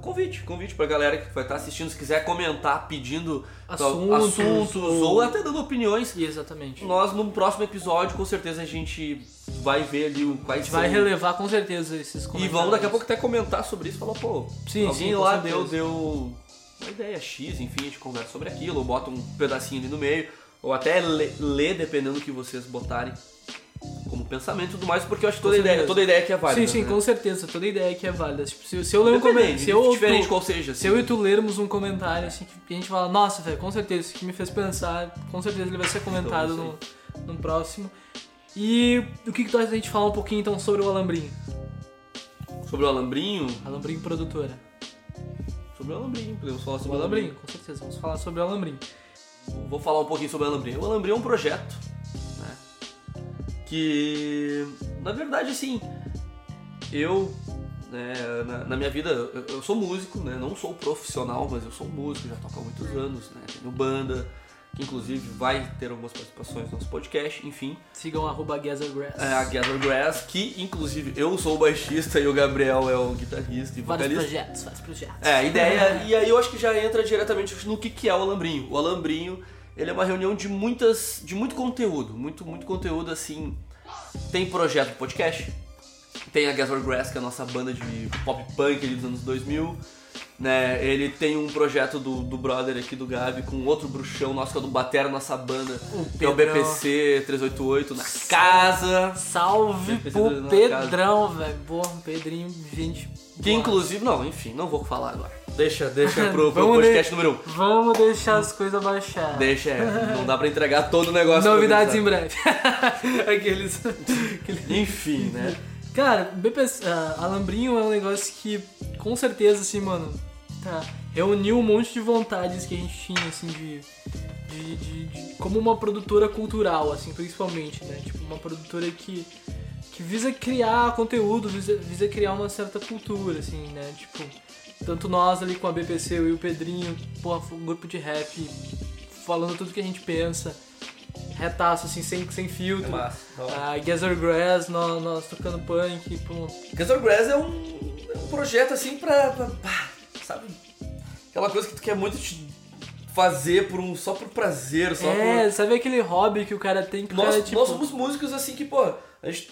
[SPEAKER 1] convite, convite pra galera que vai estar assistindo, se quiser comentar pedindo tal-
[SPEAKER 2] Assuntos,
[SPEAKER 1] assuntos
[SPEAKER 2] ou-
[SPEAKER 1] ou até dando opiniões.
[SPEAKER 2] E exatamente.
[SPEAKER 1] Nós, no próximo episódio, com certeza a gente vai ver ali o-
[SPEAKER 2] A
[SPEAKER 1] quais
[SPEAKER 2] gente vai
[SPEAKER 1] são-
[SPEAKER 2] relevar com certeza esses
[SPEAKER 1] E
[SPEAKER 2] comentários.
[SPEAKER 1] vamos daqui a pouco até comentar sobre isso. Falar, pô,
[SPEAKER 2] Sim,
[SPEAKER 1] alguém
[SPEAKER 2] sim,
[SPEAKER 1] lá
[SPEAKER 2] certeza.
[SPEAKER 1] deu, deu uma ideia X, enfim, a gente conversa sobre aquilo, ou bota um pedacinho ali no meio, ou até lê, dependendo do que vocês botarem como pensamento e tudo mais, porque eu acho que toda ideia, toda ideia que é válida.
[SPEAKER 2] Sim, sim,
[SPEAKER 1] né?
[SPEAKER 2] com certeza. Toda ideia que é válida. Tipo, se, se eu ler um comentário. Se eu,
[SPEAKER 1] diferente
[SPEAKER 2] tu-
[SPEAKER 1] qual seja.
[SPEAKER 2] se eu e tu lermos um comentário assim que a gente fala, nossa, velho, com certeza, isso que me fez pensar, com certeza ele vai ser comentado
[SPEAKER 1] Então,
[SPEAKER 2] no, no próximo. E o que, que tu acha da gente falar um pouquinho então sobre o Alambrinho?
[SPEAKER 1] Sobre o Alambrinho,
[SPEAKER 2] Alambrinho produtora.
[SPEAKER 1] sobre o Alambrinho, podemos falar
[SPEAKER 2] O
[SPEAKER 1] sobre
[SPEAKER 2] Alambrinho, com certeza. Vamos falar sobre o Alambrinho.
[SPEAKER 1] Vou falar um pouquinho sobre o Alambrinho. O Alambrinho é um projeto, né? Que, na verdade, assim, eu, né, na, na minha vida, eu, eu sou músico, né? Não sou profissional, mas eu sou músico, já toco há muitos anos, né? Tenho banda, que inclusive vai ter algumas participações no nosso podcast, enfim.
[SPEAKER 2] Sigam arroba Gathergrass.
[SPEAKER 1] É a Gather Grass, que inclusive eu sou o baixista e o Gabriel é o guitarrista e
[SPEAKER 2] Vários
[SPEAKER 1] vocalista.
[SPEAKER 2] projetos, vários projetos.
[SPEAKER 1] É, a ideia, e aí eu acho que já entra diretamente no que, que é o Alambrinho. O Alambrinho, ele é uma reunião de muitas, de muito conteúdo, muito, muito conteúdo, assim, tem projeto de podcast, tem a Gather Grass, que é a nossa banda de pop punk ali dos anos 2000, né, ele tem um projeto do, do brother aqui, do Gabi, com outro bruxão nosso, que é o do Batera, nossa banda,
[SPEAKER 2] O
[SPEAKER 1] que é o. BPC 388, na casa,
[SPEAKER 2] Salve
[SPEAKER 1] Tem
[SPEAKER 2] pro. Pedrão, velho. Boa, Pedrinho, gente.
[SPEAKER 1] que
[SPEAKER 2] boa.
[SPEAKER 1] inclusive, não, enfim, não vou falar agora. Deixa, deixa *laughs* pro, pro podcast número 1.
[SPEAKER 2] Vamos deixar as coisas baixar.
[SPEAKER 1] Deixa, é, não dá pra entregar todo o negócio. *laughs*
[SPEAKER 2] Novidades em breve. *laughs* Aqueles.
[SPEAKER 1] Enfim, né?
[SPEAKER 2] Cara, BPC, ah, Alambrinho é um negócio que, com certeza, assim, mano, tá, reuniu um monte de vontades que a gente tinha, assim, de, de, de- de- como uma produtora cultural, assim, principalmente, né? Tipo, uma produtora que, que visa criar conteúdo, visa, visa criar uma certa cultura, assim, né? Tipo, tanto nós ali com a BPC, eu e o Pedrinho, porra, um grupo de rap, falando tudo que a gente pensa, retaço, assim, sem, sem filtro.
[SPEAKER 1] massa.
[SPEAKER 2] A Gather Grass, nós, nós tocando punk.
[SPEAKER 1] Guns N' Grass é um, é um projeto assim pra, pra- pá, Sabe? Aquela coisa que tu quer muito te fazer por um, só por prazer, só
[SPEAKER 2] É,
[SPEAKER 1] por.
[SPEAKER 2] sabe aquele hobby que o cara tem que
[SPEAKER 1] Nós,
[SPEAKER 2] cara, tipo,
[SPEAKER 1] nós somos músicos assim que, pô, a gente.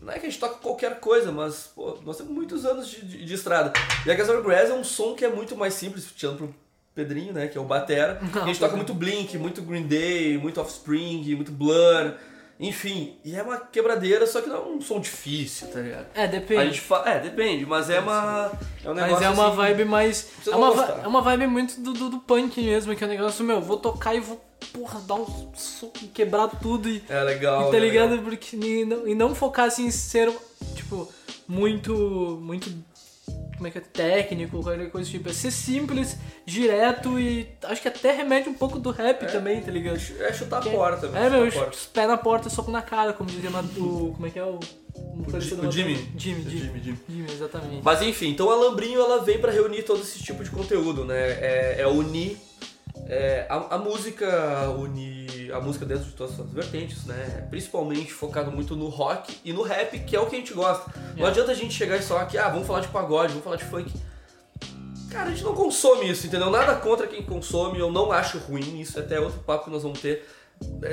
[SPEAKER 1] Não é que a gente toca qualquer coisa, mas, pô, nós temos muitos anos de, de, de estrada. E a N' Grass é um som que é muito mais simples, tirando pro Pedrinho, né, que é o Batera.
[SPEAKER 2] Não, *laughs*
[SPEAKER 1] a gente toca muito Blink, muito Green Day, muito Offspring, muito Blur. Enfim, e é uma quebradeira, só que não é um som difícil, tá ligado?
[SPEAKER 2] É,
[SPEAKER 1] A
[SPEAKER 2] depende.
[SPEAKER 1] gente fala, é, depende, mas é uma. É um negócio
[SPEAKER 2] Mas é uma
[SPEAKER 1] assim,
[SPEAKER 2] vibe mais. É uma,
[SPEAKER 1] gostar.
[SPEAKER 2] é uma vibe muito do, do, do punk mesmo, que é um negócio, meu, vou tocar e vou, porra, dar um som, quebrar tudo e.
[SPEAKER 1] É legal.
[SPEAKER 2] e tá
[SPEAKER 1] é
[SPEAKER 2] ligado?
[SPEAKER 1] legal.
[SPEAKER 2] Porque, e, não, e não focar assim em ser, tipo, muito. Muito. Como é que é? Técnico, qualquer coisa do tipo. É ser simples, direto e. Acho que até remete um pouco do rap também, tá ligado?
[SPEAKER 1] É chutar a porta, velho.
[SPEAKER 2] É, meu, pé na porta, soco na cara, como dizia o. Como é que é o. O,
[SPEAKER 1] o Jimmy.
[SPEAKER 2] Jimmy,
[SPEAKER 1] O
[SPEAKER 2] Jimmy.
[SPEAKER 1] Jimmy, Jimmy.
[SPEAKER 2] Jimmy, exatamente.
[SPEAKER 1] Mas enfim, então a Lambrinho ela vem pra reunir todo esse tipo de conteúdo, né? É, é unir é, a, a música, unir a música dentro de todas as suas vertentes, né? Principalmente focado muito no rock e no rap, que é o que a gente gosta. Não
[SPEAKER 2] É.
[SPEAKER 1] adianta a gente chegar e só aqui, ah, vamos falar de pagode, vamos falar de funk. Cara, a gente não consome isso, entendeu? Nada contra quem consome, eu não acho ruim, isso é até outro papo que nós vamos ter.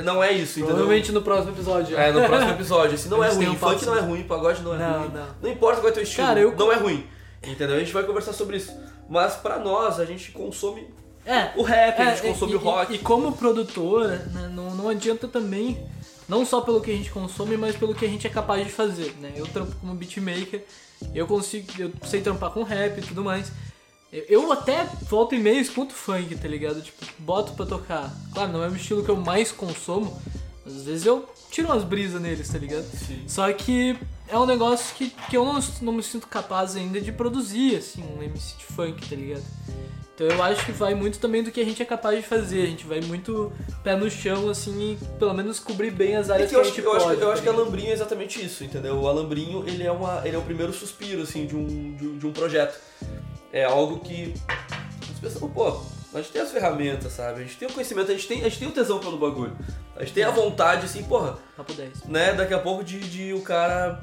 [SPEAKER 1] Não é isso, entendeu?
[SPEAKER 2] Provavelmente no próximo episódio.
[SPEAKER 1] É, no próximo episódio. Assim, *laughs* não é ruim.
[SPEAKER 2] um
[SPEAKER 1] Funk não é ruim, pagode não é
[SPEAKER 2] Não,
[SPEAKER 1] ruim.
[SPEAKER 2] não.
[SPEAKER 1] importa qual é teu estilo,
[SPEAKER 2] Cara, eu-
[SPEAKER 1] não é ruim. Entendeu? A gente vai conversar sobre isso. Mas pra nós, a gente consome
[SPEAKER 2] É,
[SPEAKER 1] o rap, a
[SPEAKER 2] é,
[SPEAKER 1] gente consome
[SPEAKER 2] e,
[SPEAKER 1] o rock.
[SPEAKER 2] E, e como produtor, né, não, não adianta também, não só pelo que a gente consome, mas pelo que a gente é capaz de fazer, né? Eu trampo como beatmaker, eu consigo, eu sei trampar com rap e tudo mais. Eu, até volta e meia escuto funk, tá ligado? Tipo, boto pra tocar. Claro, não é o estilo que eu mais consumo, mas às vezes eu tiro umas brisas neles, tá ligado?
[SPEAKER 1] Sim.
[SPEAKER 2] Só que é um negócio que, que eu não, não me sinto capaz ainda de produzir, assim, um MC de funk, tá ligado? Então eu acho que vai muito também do que a gente é capaz de fazer. A gente vai muito pé no chão, assim, e pelo menos cobrir bem as
[SPEAKER 1] É
[SPEAKER 2] áreas
[SPEAKER 1] que eu
[SPEAKER 2] que,
[SPEAKER 1] acho
[SPEAKER 2] a
[SPEAKER 1] que,
[SPEAKER 2] gente
[SPEAKER 1] eu acho,
[SPEAKER 2] pode.
[SPEAKER 1] que- eu
[SPEAKER 2] tá
[SPEAKER 1] acho que? Alambrinho é exatamente isso, entendeu? O Alambrinho, ele é, uma, ele é o primeiro suspiro, assim, de um, de, de um projeto. É algo que as pessoas, pô, a gente tem as ferramentas, sabe? A gente tem o conhecimento, a gente tem, a gente tem o tesão pelo bagulho. A gente tem
[SPEAKER 2] É.
[SPEAKER 1] a vontade, assim, porra,
[SPEAKER 2] Papo 10.
[SPEAKER 1] né, daqui a pouco de, de o cara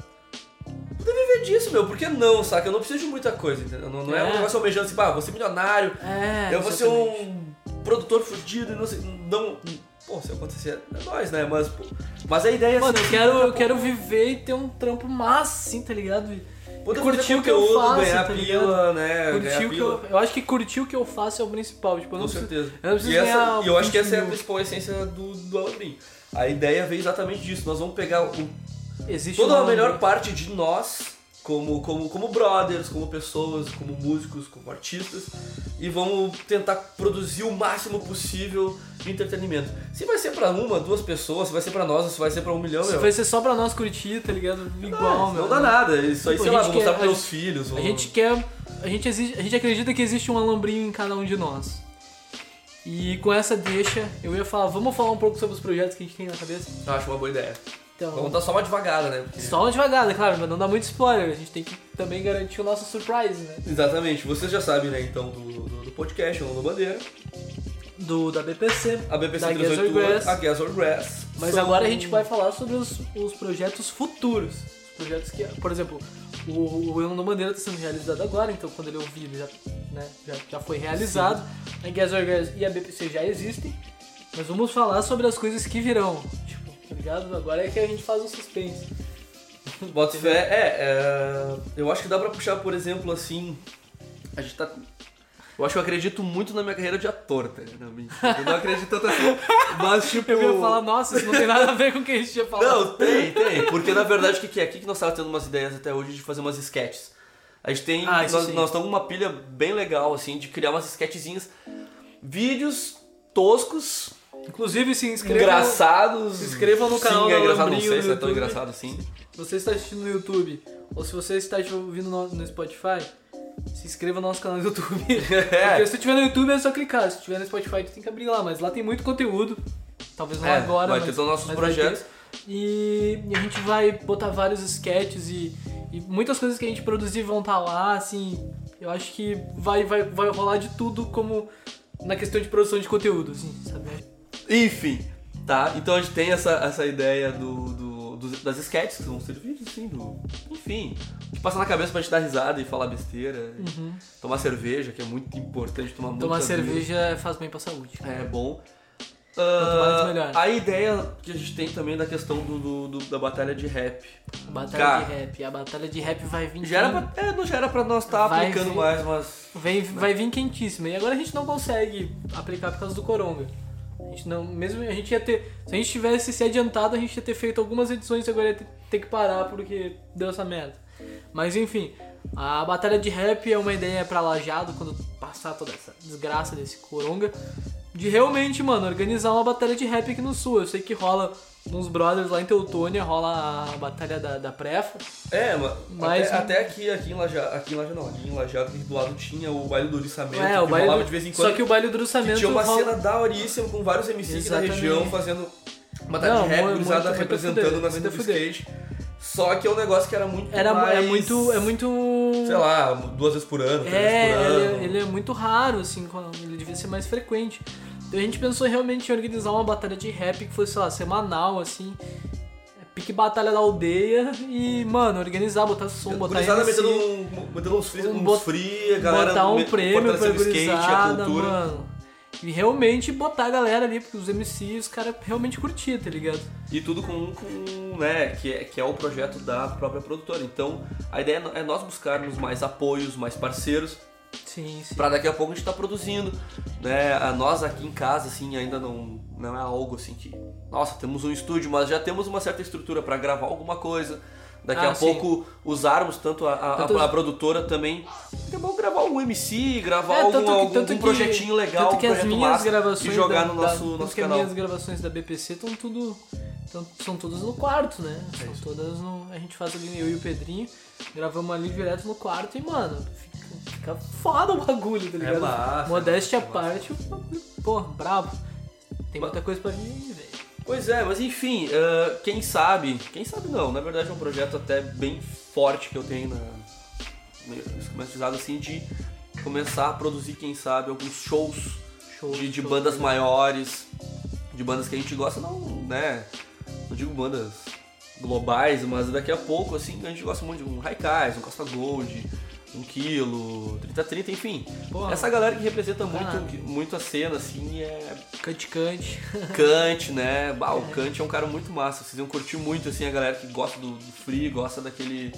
[SPEAKER 1] poder viver disso, meu. Por que não, saca? Eu não preciso de muita coisa, entendeu? Não, não é,
[SPEAKER 2] É.
[SPEAKER 1] um negócio almejando assim, pá, vou ser milionário,
[SPEAKER 2] É,
[SPEAKER 1] eu vou ser um produtor fudido e não sei. Não. Pô, se acontecer, é nóis, né? Mas, pô, mas a ideia é
[SPEAKER 2] Mano, eu
[SPEAKER 1] assim,
[SPEAKER 2] quero,
[SPEAKER 1] daqui a
[SPEAKER 2] eu quero viver e ter um trampo massa, assim, tá ligado?
[SPEAKER 1] poder
[SPEAKER 2] curtir o que eu faço,
[SPEAKER 1] ganhar
[SPEAKER 2] tá
[SPEAKER 1] pila, né?
[SPEAKER 2] Curtir
[SPEAKER 1] ganhar
[SPEAKER 2] o que eu, eu acho que curtir o que eu faço é o principal. Tipo, eu
[SPEAKER 1] Com
[SPEAKER 2] não preciso,
[SPEAKER 1] certeza.
[SPEAKER 2] eu não preciso
[SPEAKER 1] e, essa, eu acho que
[SPEAKER 2] 20
[SPEAKER 1] essa é a principal essência do, do Alambrim. A ideia veio exatamente disso. Nós vamos pegar o
[SPEAKER 2] Existe
[SPEAKER 1] toda
[SPEAKER 2] uma
[SPEAKER 1] a melhor parte de nós, como, como, como brothers, como pessoas, como músicos, como artistas, e vamos tentar produzir o máximo possível de entretenimento. Se vai ser pra uma, duas pessoas, se vai ser pra nós, se vai ser pra um milhão,
[SPEAKER 2] Se
[SPEAKER 1] meu.
[SPEAKER 2] vai ser só pra nós curtir, tá ligado? Igual,
[SPEAKER 1] não,
[SPEAKER 2] meu.
[SPEAKER 1] não dá nada. Isso aí,
[SPEAKER 2] Tipo,
[SPEAKER 1] sei lá, vou mostrar pros meus filhos.
[SPEAKER 2] A gente quer. A gente, existe, a gente acredita que existe um alambrinho em cada um de nós. E com essa deixa, eu ia falar, vamos falar um pouco sobre os projetos que a gente tem na cabeça?
[SPEAKER 1] Eu acho uma boa ideia.
[SPEAKER 2] Então,
[SPEAKER 1] Vamos dar só uma devagada, né? Porque-
[SPEAKER 2] só uma devagada, claro, mas não dá muito spoiler. A gente tem que também garantir o nosso surprise, né?
[SPEAKER 1] Exatamente. Vocês já sabem, né, então, do, do, do podcast, o Nome Bandeira.
[SPEAKER 2] Do, da BPC.
[SPEAKER 1] A BPC
[SPEAKER 2] Da
[SPEAKER 1] 381,
[SPEAKER 2] Gas or
[SPEAKER 1] a Gas or Grass.
[SPEAKER 2] Mas agora a gente vai falar sobre os, os projetos futuros. Os projetos que, por exemplo, o, o Elon Bandeira está sendo realizado agora, então quando ele ouvir, ele já, né, já, já foi realizado. A Gas or Gas e a BPC já existem. Mas vamos falar sobre as coisas que virão. Tá ligado? Agora é que a gente faz um suspense.
[SPEAKER 1] Bota fé, é, é, eu acho que dá pra puxar, por exemplo, assim, a gente tá... Eu acho que eu acredito muito na minha carreira de ator, tá? Não, mentira, eu não acredito tanto assim, mas *laughs* tipo...
[SPEAKER 2] Eu ia falar, nossa, isso não tem nada a ver com o que a gente ia falar.
[SPEAKER 1] Não, tem, tem, porque na verdade o que que é? Aqui que nós estávamos tendo umas ideias até hoje de fazer umas sketches. A gente tem,
[SPEAKER 2] Ah,
[SPEAKER 1] nós,
[SPEAKER 2] sim.
[SPEAKER 1] nós estamos com uma pilha bem legal, assim, de criar umas sketchzinhas, vídeos toscos,
[SPEAKER 2] Inclusive, se inscrevam.
[SPEAKER 1] engraçados.
[SPEAKER 2] se inscrevam no canal
[SPEAKER 1] Sim, é engraçado, não sei se é tão engraçado assim.
[SPEAKER 2] Se você está assistindo no YouTube ou se você está ouvindo no, no Spotify, se inscreva no nosso canal do YouTube. *laughs*
[SPEAKER 1] É.
[SPEAKER 2] Porque se tiver no YouTube é só clicar, se tiver no Spotify tu tem que abrir lá, mas lá tem muito conteúdo. Talvez não
[SPEAKER 1] É,
[SPEAKER 2] agora,
[SPEAKER 1] vai
[SPEAKER 2] mas,
[SPEAKER 1] ter todos os nossos projetos.
[SPEAKER 2] E, e a gente vai botar vários sketches e, e muitas coisas que a gente produzir vão estar lá, assim. Eu acho que vai, vai, vai rolar de tudo como na questão de produção de conteúdo, assim, sabe?
[SPEAKER 1] Enfim, tá? Então a gente tem essa, essa ideia do, do- dos- das sketches, que vão ser vídeos, assim, do. Enfim, que passa na cabeça pra gente dar risada e falar besteira. e Tomar cerveja, que é muito importante tomar
[SPEAKER 2] Uhum. Tomar
[SPEAKER 1] cerveja.
[SPEAKER 2] cerveja faz bem pra saúde.
[SPEAKER 1] É bom.
[SPEAKER 2] Quanto mais,
[SPEAKER 1] Ah, a ideia que a gente tem também da questão do, do- do- da batalha de rap.
[SPEAKER 2] Batalha
[SPEAKER 1] Cara.
[SPEAKER 2] de rap. A batalha de rap vai vir.
[SPEAKER 1] Já pra, é, não já era pra nós estar
[SPEAKER 2] Vai
[SPEAKER 1] aplicando
[SPEAKER 2] vir.
[SPEAKER 1] mais, mas.
[SPEAKER 2] Vem, vai vir quentíssima. E agora a gente não consegue aplicar por causa do Coronga. A gente não. Mesmo a gente ia ter. Se a gente tivesse se adiantado, a gente ia ter feito algumas edições e agora ia ter, ter que parar porque deu essa merda. Mas enfim, a batalha de rap é uma ideia pra Lajado quando passar toda essa desgraça desse Coronga. De realmente, mano, organizar uma batalha de rap aqui no sul. Eu sei que rola uns brothers lá em Teutônia, rola a batalha da, da Prefa.
[SPEAKER 1] É, ma-
[SPEAKER 2] Mas-
[SPEAKER 1] até, até aqui, aqui em Lajado, aqui em Lajado não, aqui em Lajado, do lado tinha o baile do Oriçamento,
[SPEAKER 2] É, o
[SPEAKER 1] que
[SPEAKER 2] baile
[SPEAKER 1] rolava
[SPEAKER 2] do-
[SPEAKER 1] de vez em quando.
[SPEAKER 2] Só que o baile do
[SPEAKER 1] que
[SPEAKER 2] Druçamento
[SPEAKER 1] tinha uma
[SPEAKER 2] rola-
[SPEAKER 1] cena daoríssima com vários MCs da região fazendo batalha
[SPEAKER 2] Não,
[SPEAKER 1] de rap, gurizada representando
[SPEAKER 2] fuder,
[SPEAKER 1] na cena do skate. Só que é um negócio que era muito
[SPEAKER 2] Era
[SPEAKER 1] mais...
[SPEAKER 2] é muito é muito
[SPEAKER 1] Sei lá, duas vezes por ano, três
[SPEAKER 2] é,
[SPEAKER 1] vezes por ano.
[SPEAKER 2] ele, ele é muito raro assim, ele devia ser mais frequente. Então a gente pensou realmente em organizar uma batalha de rap que fosse, sei lá, semanal assim, é, pique batalha da aldeia e, mano, organizar, botar som, botar MC,
[SPEAKER 1] metendo, um, metendo uns free,
[SPEAKER 2] Um bot-
[SPEAKER 1] free, a galera
[SPEAKER 2] botar um prêmio pra
[SPEAKER 1] skate, a
[SPEAKER 2] gurizada,
[SPEAKER 1] cultura.
[SPEAKER 2] mano. E realmente botar a galera ali, porque os MCs, os caras realmente curtiam, tá ligado?
[SPEAKER 1] E tudo com, com né, que é, que é o projeto da própria produtora. Então, a ideia é nós buscarmos mais apoios, mais parceiros
[SPEAKER 2] Sim, sim.
[SPEAKER 1] Pra daqui a pouco a gente tá produzindo, né? A nós aqui em casa, assim, ainda não, não é algo assim que... Nossa, temos um estúdio, mas já temos uma certa estrutura pra gravar alguma coisa. Daqui
[SPEAKER 2] Ah,
[SPEAKER 1] a
[SPEAKER 2] sim.
[SPEAKER 1] pouco usarmos tanto a, a- a-
[SPEAKER 2] Tanto-
[SPEAKER 1] a produtora também. A pouco gravar algum MC, gravar
[SPEAKER 2] É,
[SPEAKER 1] algum,
[SPEAKER 2] que-
[SPEAKER 1] algum,
[SPEAKER 2] que-
[SPEAKER 1] projetinho legal,
[SPEAKER 2] tanto que
[SPEAKER 1] um
[SPEAKER 2] as minhas gravações
[SPEAKER 1] e jogar
[SPEAKER 2] da,
[SPEAKER 1] no
[SPEAKER 2] da-
[SPEAKER 1] nosso,
[SPEAKER 2] tanto
[SPEAKER 1] nosso
[SPEAKER 2] que as
[SPEAKER 1] canal.
[SPEAKER 2] minhas gravações da BPC estão tudo tão, são todas no quarto, né?
[SPEAKER 1] É
[SPEAKER 2] São todas no, a gente faz ali eu e o Pedrinho, gravamos ali direto no quarto e mano, fica, foda o bagulho, tá ligado?
[SPEAKER 1] massa,
[SPEAKER 2] Modéstia
[SPEAKER 1] é
[SPEAKER 2] à
[SPEAKER 1] massa,
[SPEAKER 2] parte, pô, brabo. Tem muita coisa pra vir, velho.
[SPEAKER 1] Pois é, mas enfim, ah, quem sabe, quem sabe não, na verdade é um projeto até bem forte que eu tenho na esquematizado assim de começar a produzir, quem sabe, alguns shows
[SPEAKER 2] Show,
[SPEAKER 1] de, de
[SPEAKER 2] show,
[SPEAKER 1] bandas
[SPEAKER 2] show.
[SPEAKER 1] maiores, de bandas que a gente gosta, não, né? Não digo bandas globais, mas daqui a pouco, assim, a gente gosta muito de um Raikais, um Costa Gold, um Quilo, 3030, enfim.
[SPEAKER 2] Porra.
[SPEAKER 1] Essa galera que representa
[SPEAKER 2] Caralho.
[SPEAKER 1] muito, muito a cena, assim, é
[SPEAKER 2] Cante Cante.
[SPEAKER 1] Kant, né? *laughs* Bah, o Kant é um cara muito massa. Vocês iam curtir muito, assim, a galera que gosta do, do free, gosta daquele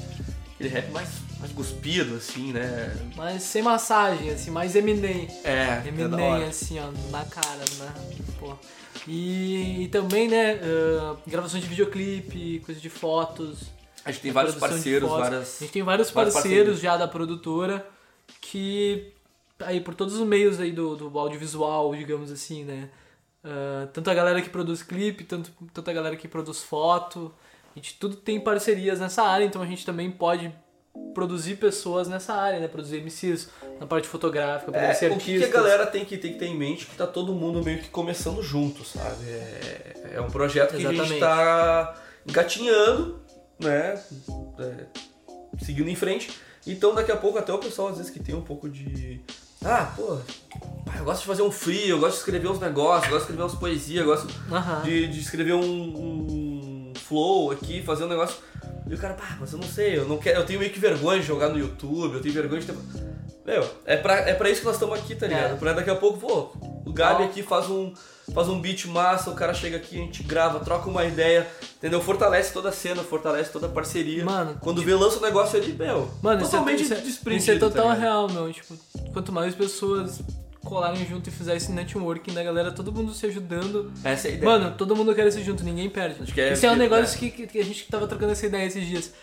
[SPEAKER 1] aquele rap mais, mais cuspido, assim, né?
[SPEAKER 2] Mas sem massagem, assim, mais Eminem.
[SPEAKER 1] É, é
[SPEAKER 2] Eminem,
[SPEAKER 1] hora.
[SPEAKER 2] assim, ó, na cara, né? Pô. E, e também, né, ah, gravações de videoclipe, coisa de fotos.
[SPEAKER 1] A gente tem vários parceiros, várias...
[SPEAKER 2] A gente tem vários
[SPEAKER 1] vários
[SPEAKER 2] parceiros
[SPEAKER 1] parceiros.
[SPEAKER 2] já da produtora que, aí, por todos os meios aí do, do audiovisual, digamos assim, né? Ah, tanto a galera que produz clipe, tanto, tanto a galera que produz foto. A gente tudo tem parcerias nessa área, então a gente também pode produzir pessoas nessa área, né? Produzir MCs na parte fotográfica,
[SPEAKER 1] É,
[SPEAKER 2] produzir
[SPEAKER 1] o que, que a
[SPEAKER 2] artistas.
[SPEAKER 1] galera tem que, tem que ter em mente que tá todo mundo meio que começando junto, sabe? É, é um projeto que a gente
[SPEAKER 2] Exatamente.
[SPEAKER 1] tá engatinhando, né? É, seguindo em frente. Então daqui a pouco até o pessoal às vezes que tem um pouco de. Ah, pô, pá, eu gosto de fazer um free, eu gosto de escrever uns negócios, eu gosto de escrever umas poesias, eu gosto de, de escrever um, um flow aqui, fazer um negócio. E o cara, pá, mas eu não sei, eu não quero. Eu tenho meio que vergonha de jogar no YouTube, eu tenho vergonha de ter. Meu, é pra, é pra isso que nós estamos aqui, tá ligado?
[SPEAKER 2] É.
[SPEAKER 1] Pra daqui a pouco, pô, o Gabi aqui faz um, faz um beat massa, o cara chega aqui, a gente grava, troca uma ideia, entendeu? Fortalece toda a cena, fortalece toda a parceria.
[SPEAKER 2] Mano,
[SPEAKER 1] Quando vê, lança um negócio ali, meu,
[SPEAKER 2] Mano, isso é,
[SPEAKER 1] totalmente
[SPEAKER 2] isso, é,
[SPEAKER 1] desprendido.
[SPEAKER 2] isso é total
[SPEAKER 1] tá
[SPEAKER 2] real, meu. Tipo, quanto mais pessoas colarem junto e fizerem esse networking da galera, todo mundo se ajudando.
[SPEAKER 1] Essa é a ideia.
[SPEAKER 2] Mano, todo mundo quer ser junto, ninguém perde.
[SPEAKER 1] Acho que é-
[SPEAKER 2] Isso é um negócio
[SPEAKER 1] é.
[SPEAKER 2] que, que a gente tava trocando essa ideia esses dias.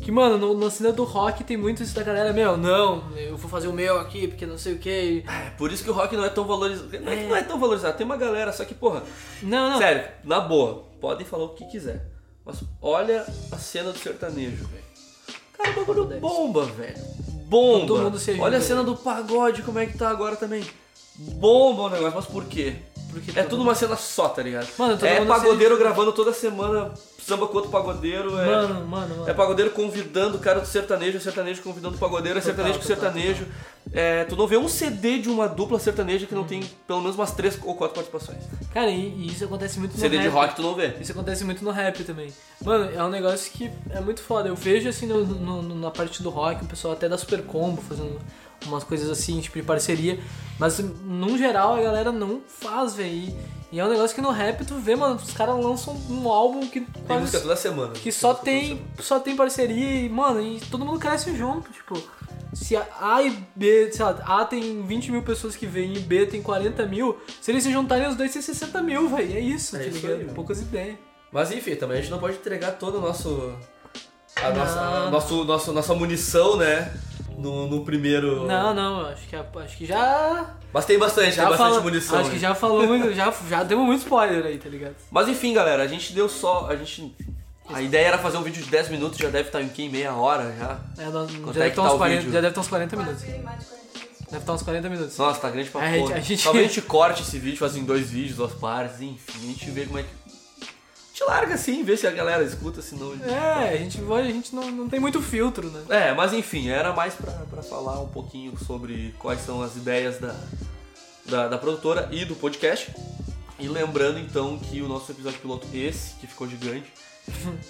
[SPEAKER 2] Que, mano, no, na cena do rock tem muito isso da galera, meu, não, eu vou fazer o meu aqui, porque não sei o que.
[SPEAKER 1] É, por isso que o rock não é tão valorizado. Não é que não é tão valorizado, tem uma galera, só que, porra,
[SPEAKER 2] Não, não.
[SPEAKER 1] Sério, na boa, podem falar o que quiser. Mas olha a cena do sertanejo, velho. Cara, o bagulho bomba, velho. Bomba.
[SPEAKER 2] Todo mundo se ajuda,
[SPEAKER 1] olha a cena do pagode, como é que tá agora também. Bomba o negócio, mas por quê?
[SPEAKER 2] Porque
[SPEAKER 1] É tudo uma cena só, tá ligado?
[SPEAKER 2] Mano,
[SPEAKER 1] é
[SPEAKER 2] mundo
[SPEAKER 1] pagodeiro gravando toda semana samba com outro pagodeiro. É,
[SPEAKER 2] Mano, mano, mano.
[SPEAKER 1] é pagodeiro convidando o cara do sertanejo, é sertanejo convidando o pagodeiro, é
[SPEAKER 2] Total,
[SPEAKER 1] sertanejo com sertanejo. É, tu não vê um CD de uma dupla sertaneja que não tem pelo menos umas três ou quatro participações.
[SPEAKER 2] Cara, e, e isso acontece muito no
[SPEAKER 1] CD de
[SPEAKER 2] rap.
[SPEAKER 1] rock tu não vê.
[SPEAKER 2] Isso acontece muito no rap também. Mano, é um negócio que é muito foda. Eu vejo assim no- no- na parte do rock, o pessoal até da Super Combo fazendo umas coisas assim, tipo de parceria. Mas num geral a galera não faz, velho. E, é um negócio que no rap tu vê, mano, os caras lançam um álbum que
[SPEAKER 1] Tem
[SPEAKER 2] quase-
[SPEAKER 1] música toda semana.
[SPEAKER 2] que só tem,
[SPEAKER 1] semana.
[SPEAKER 2] só tem parceria e, mano, e todo mundo cresce junto, tipo. Se a e B, sei lá, A tem 20 mil pessoas que vêm e B tem 40 mil, se eles se juntarem os dois tem 60 mil, velho. É isso,
[SPEAKER 1] É
[SPEAKER 2] tá
[SPEAKER 1] isso
[SPEAKER 2] ligado?
[SPEAKER 1] aí.
[SPEAKER 2] Poucas ideias.
[SPEAKER 1] Mas enfim, também a gente não pode entregar todo o nosso. A nossa, a nosso, nosso, nossa munição, né? No, no primeiro.
[SPEAKER 2] Não, não, acho que, acho que já.
[SPEAKER 1] Mas tem bastante,
[SPEAKER 2] Já
[SPEAKER 1] tem bastante
[SPEAKER 2] fala-
[SPEAKER 1] munição.
[SPEAKER 2] Acho que
[SPEAKER 1] né?
[SPEAKER 2] já falou muito, já, já demos muito spoiler aí, tá ligado?
[SPEAKER 1] Mas enfim, galera, a gente deu só. A gente. A ideia era fazer um vídeo de 10 minutos, já deve estar em quem? Meia hora já.
[SPEAKER 2] É, nós- já,
[SPEAKER 1] é
[SPEAKER 2] deve
[SPEAKER 1] que
[SPEAKER 2] estar
[SPEAKER 1] tá
[SPEAKER 2] uns
[SPEAKER 1] o
[SPEAKER 2] 40,
[SPEAKER 1] vídeo?
[SPEAKER 2] já deve estar uns 40 minutos.
[SPEAKER 3] Quase mais de 40 minutos.
[SPEAKER 2] Deve estar uns 40 minutos.
[SPEAKER 1] Nossa, tá grande pra
[SPEAKER 2] A
[SPEAKER 1] porra.
[SPEAKER 2] a gente-
[SPEAKER 1] Talvez a gente corte esse vídeo, faz em dois vídeos, duas partes, enfim, a gente vê como é que. A gente larga assim, vê se a galera escuta, senão.
[SPEAKER 2] É, a gente, vai- a gente não, não tem muito filtro, né?
[SPEAKER 1] É, mas enfim, era mais pra, pra falar um pouquinho sobre quais são as ideias da, da, da produtora e do podcast. E lembrando então que o nosso episódio piloto, esse, que ficou gigante,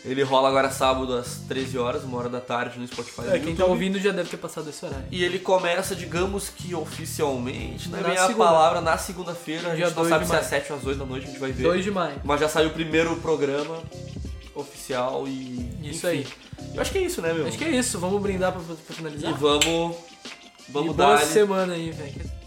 [SPEAKER 1] ele rola agora sábado às 13 horas, uma hora da tarde no Spotify.
[SPEAKER 2] É, quem tá ouvindo já deve ter passado esse horário.
[SPEAKER 1] E ele começa, digamos que oficialmente, não é
[SPEAKER 2] Na
[SPEAKER 1] bem a
[SPEAKER 2] segunda.
[SPEAKER 1] palavra, na segunda-feira. A gente não
[SPEAKER 2] 2
[SPEAKER 1] sabe se é às
[SPEAKER 2] maio.
[SPEAKER 1] 7 ou às 8 da noite, a gente vai ver.
[SPEAKER 2] 2 de maio.
[SPEAKER 1] Mas já saiu o primeiro programa oficial e.
[SPEAKER 2] Isso
[SPEAKER 1] enfim.
[SPEAKER 2] aí.
[SPEAKER 1] Eu acho que é isso, né, meu?
[SPEAKER 2] Acho que é isso, vamos brindar pra, pra
[SPEAKER 1] E
[SPEAKER 2] finalizar?
[SPEAKER 1] vamos Vamos
[SPEAKER 2] e boa
[SPEAKER 1] dar.
[SPEAKER 2] semana aí, velho.